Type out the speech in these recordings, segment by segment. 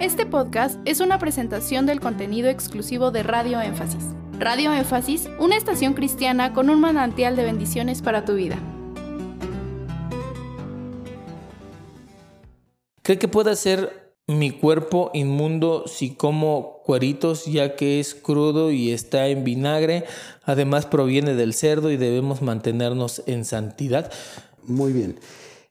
Este podcast es una presentación del contenido exclusivo de Radio Énfasis. Radio Énfasis, una estación cristiana con un manantial de bendiciones para tu vida. ¿Cree que puede ser mi cuerpo inmundo si como cueritos ya que es crudo y está en vinagre? Además proviene del cerdo y debemos mantenernos en santidad. Muy bien.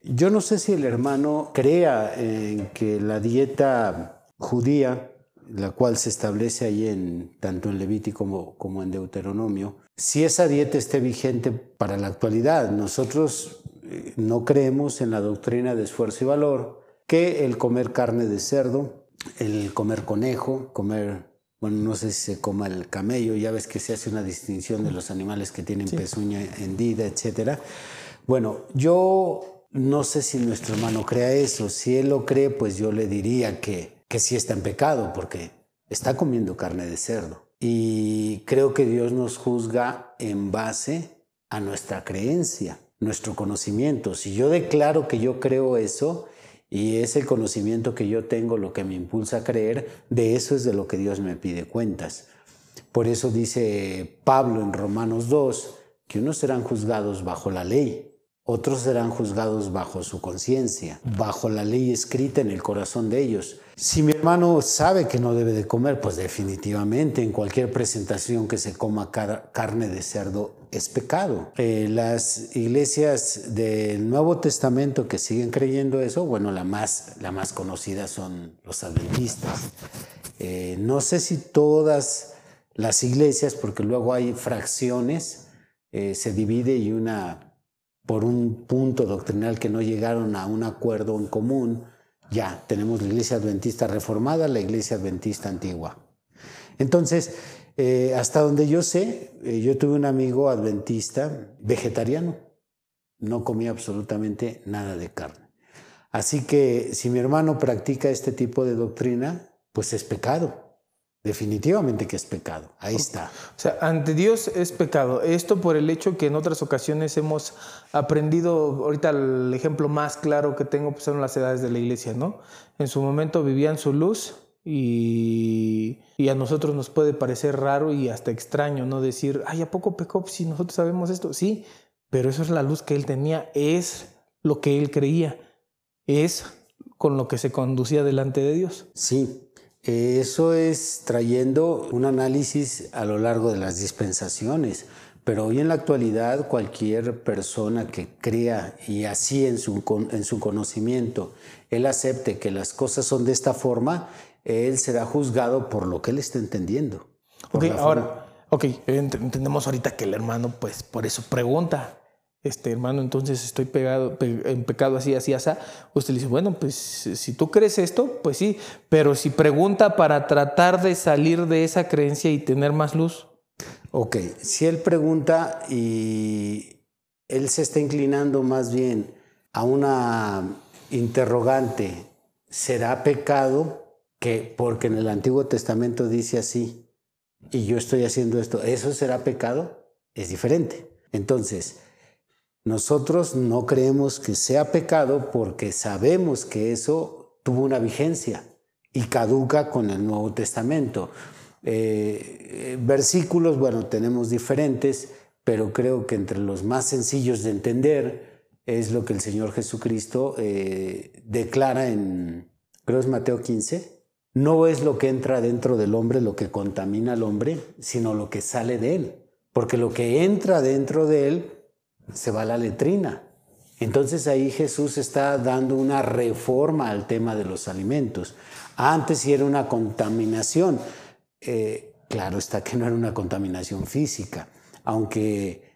Yo no sé si el hermano crea en que la dieta judía, la cual se establece ahí en, tanto en Levítico como, como en Deuteronomio, si esa dieta esté vigente para la actualidad. Nosotros eh, no creemos en la doctrina de esfuerzo y valor que el comer carne de cerdo, el comer conejo, comer, bueno, no sé si se coma el camello, ya ves que se hace una distinción de los animales que tienen pezuña hendida, etc. Bueno, yo no sé si nuestro hermano crea eso. Si él lo cree, pues yo le diría que, que sí está en pecado, porque está comiendo carne de cerdo. Y creo que Dios nos juzga en base a nuestra creencia, nuestro conocimiento. Si yo declaro que yo creo eso y es el conocimiento que yo tengo lo que me impulsa a creer, de eso es de lo que Dios me pide cuentas. Por eso dice Pablo en Romanos 2 que unos serán juzgados bajo la ley otros serán juzgados bajo su conciencia, bajo la ley escrita en el corazón de ellos. Si mi hermano sabe que no debe de comer, pues definitivamente en cualquier presentación que se coma carne de cerdo es pecado. Eh, las iglesias del Nuevo Testamento que siguen creyendo eso, bueno, la más, la más conocida son los adventistas. Eh, no sé si todas las iglesias, porque luego hay fracciones, eh, se divide y una por un punto doctrinal que no llegaron a un acuerdo en común, ya tenemos la iglesia adventista reformada, la iglesia adventista antigua. Entonces, eh, hasta donde yo sé, eh, yo tuve un amigo adventista vegetariano, no comía absolutamente nada de carne. Así que si mi hermano practica este tipo de doctrina, pues es pecado. Definitivamente que es pecado. Ahí está. O sea, ante Dios es pecado. Esto por el hecho que en otras ocasiones hemos aprendido, ahorita el ejemplo más claro que tengo pues son las edades de la iglesia, ¿no? En su momento vivían su luz y, y a nosotros nos puede parecer raro y hasta extraño, ¿no? Decir, ay, ¿a poco pecó si nosotros sabemos esto? Sí, pero eso es la luz que él tenía, es lo que él creía, es con lo que se conducía delante de Dios. Sí, eso es trayendo un análisis a lo largo de las dispensaciones, pero hoy en la actualidad cualquier persona que crea y así en su, en su conocimiento, él acepte que las cosas son de esta forma, él será juzgado por lo que él está entendiendo. Ok, ahora, ok, entendemos ahorita que el hermano pues por eso pregunta, este hermano, entonces estoy pegado, en pecado así, así, así. Usted le dice, bueno, pues si tú crees esto, pues sí, pero si pregunta para tratar de salir de esa creencia y tener más luz. Ok, si él pregunta y él se está inclinando más bien a una interrogante, ¿será pecado que porque en el Antiguo Testamento dice así y yo estoy haciendo esto, ¿eso será pecado? Es diferente. Entonces, nosotros no creemos que sea pecado porque sabemos que eso tuvo una vigencia y caduca con el Nuevo Testamento. Eh, versículos, bueno, tenemos diferentes, pero creo que entre los más sencillos de entender es lo que el Señor Jesucristo eh, declara en, creo es Mateo 15, no es lo que entra dentro del hombre lo que contamina al hombre, sino lo que sale de él, porque lo que entra dentro de él se va la letrina. Entonces ahí Jesús está dando una reforma al tema de los alimentos. Antes sí era una contaminación. Eh, claro está que no era una contaminación física, aunque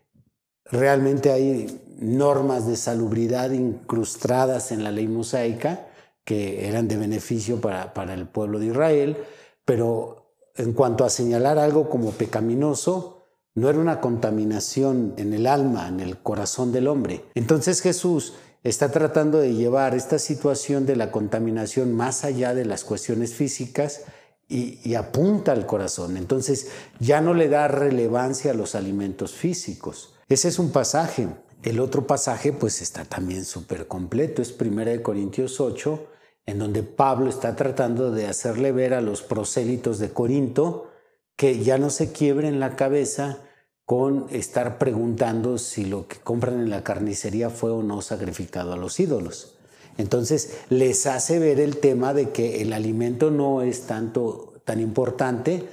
realmente hay normas de salubridad incrustadas en la ley mosaica que eran de beneficio para, para el pueblo de Israel, pero en cuanto a señalar algo como pecaminoso, no era una contaminación en el alma, en el corazón del hombre. Entonces Jesús está tratando de llevar esta situación de la contaminación más allá de las cuestiones físicas y, apunta al corazón. Entonces ya no le da relevancia a los alimentos físicos. Ese es un pasaje. El otro pasaje pues está también súper completo. Es 1 Corintios 8, en donde Pablo está tratando de hacerle ver a los prosélitos de Corinto que ya no se quiebren la cabeza con estar preguntando si lo que compran en la carnicería fue o no sacrificado a los ídolos. Entonces les hace ver el tema de que el alimento no es tanto tan importante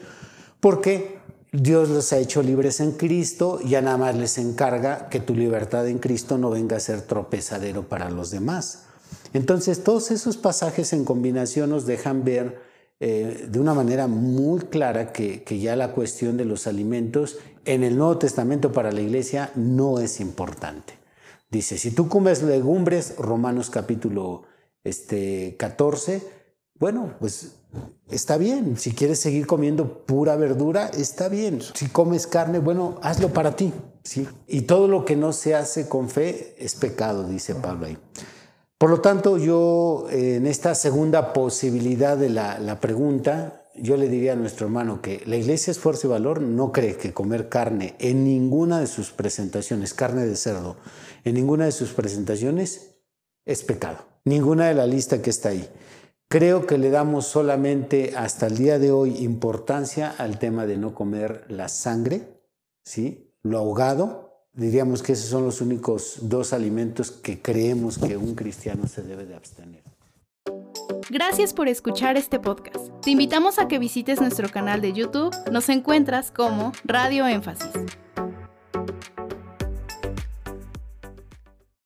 porque Dios los ha hecho libres en Cristo, ya nada más les encarga que tu libertad en Cristo no venga a ser tropezadero para los demás. Entonces todos esos pasajes en combinación nos dejan ver eh, de una manera muy clara que, que, ya la cuestión de los alimentos en el Nuevo Testamento para la iglesia no es importante. Dice, si tú comes legumbres, Romanos capítulo este, 14, bueno, pues está bien. Si quieres seguir comiendo pura verdura, está bien. Si comes carne, bueno, hazlo para ti. ¿sí? Y todo lo que no se hace con fe es pecado, dice Pablo ahí. Por lo tanto, yo en esta segunda posibilidad de la, la pregunta, yo le diría a nuestro hermano que la iglesia Esfuerzo y Valor no cree que comer carne en ninguna de sus presentaciones, carne de cerdo, en ninguna de sus presentaciones es pecado. Ninguna de la lista que está ahí. Creo que le damos solamente hasta el día de hoy importancia al tema de no comer la sangre, ¿sí? lo ahogado. Diríamos que esos son los únicos dos alimentos que creemos que un cristiano se debe de abstener. Gracias por escuchar este podcast. Te invitamos a que visites nuestro canal de YouTube. Nos encuentras como Radio Énfasis.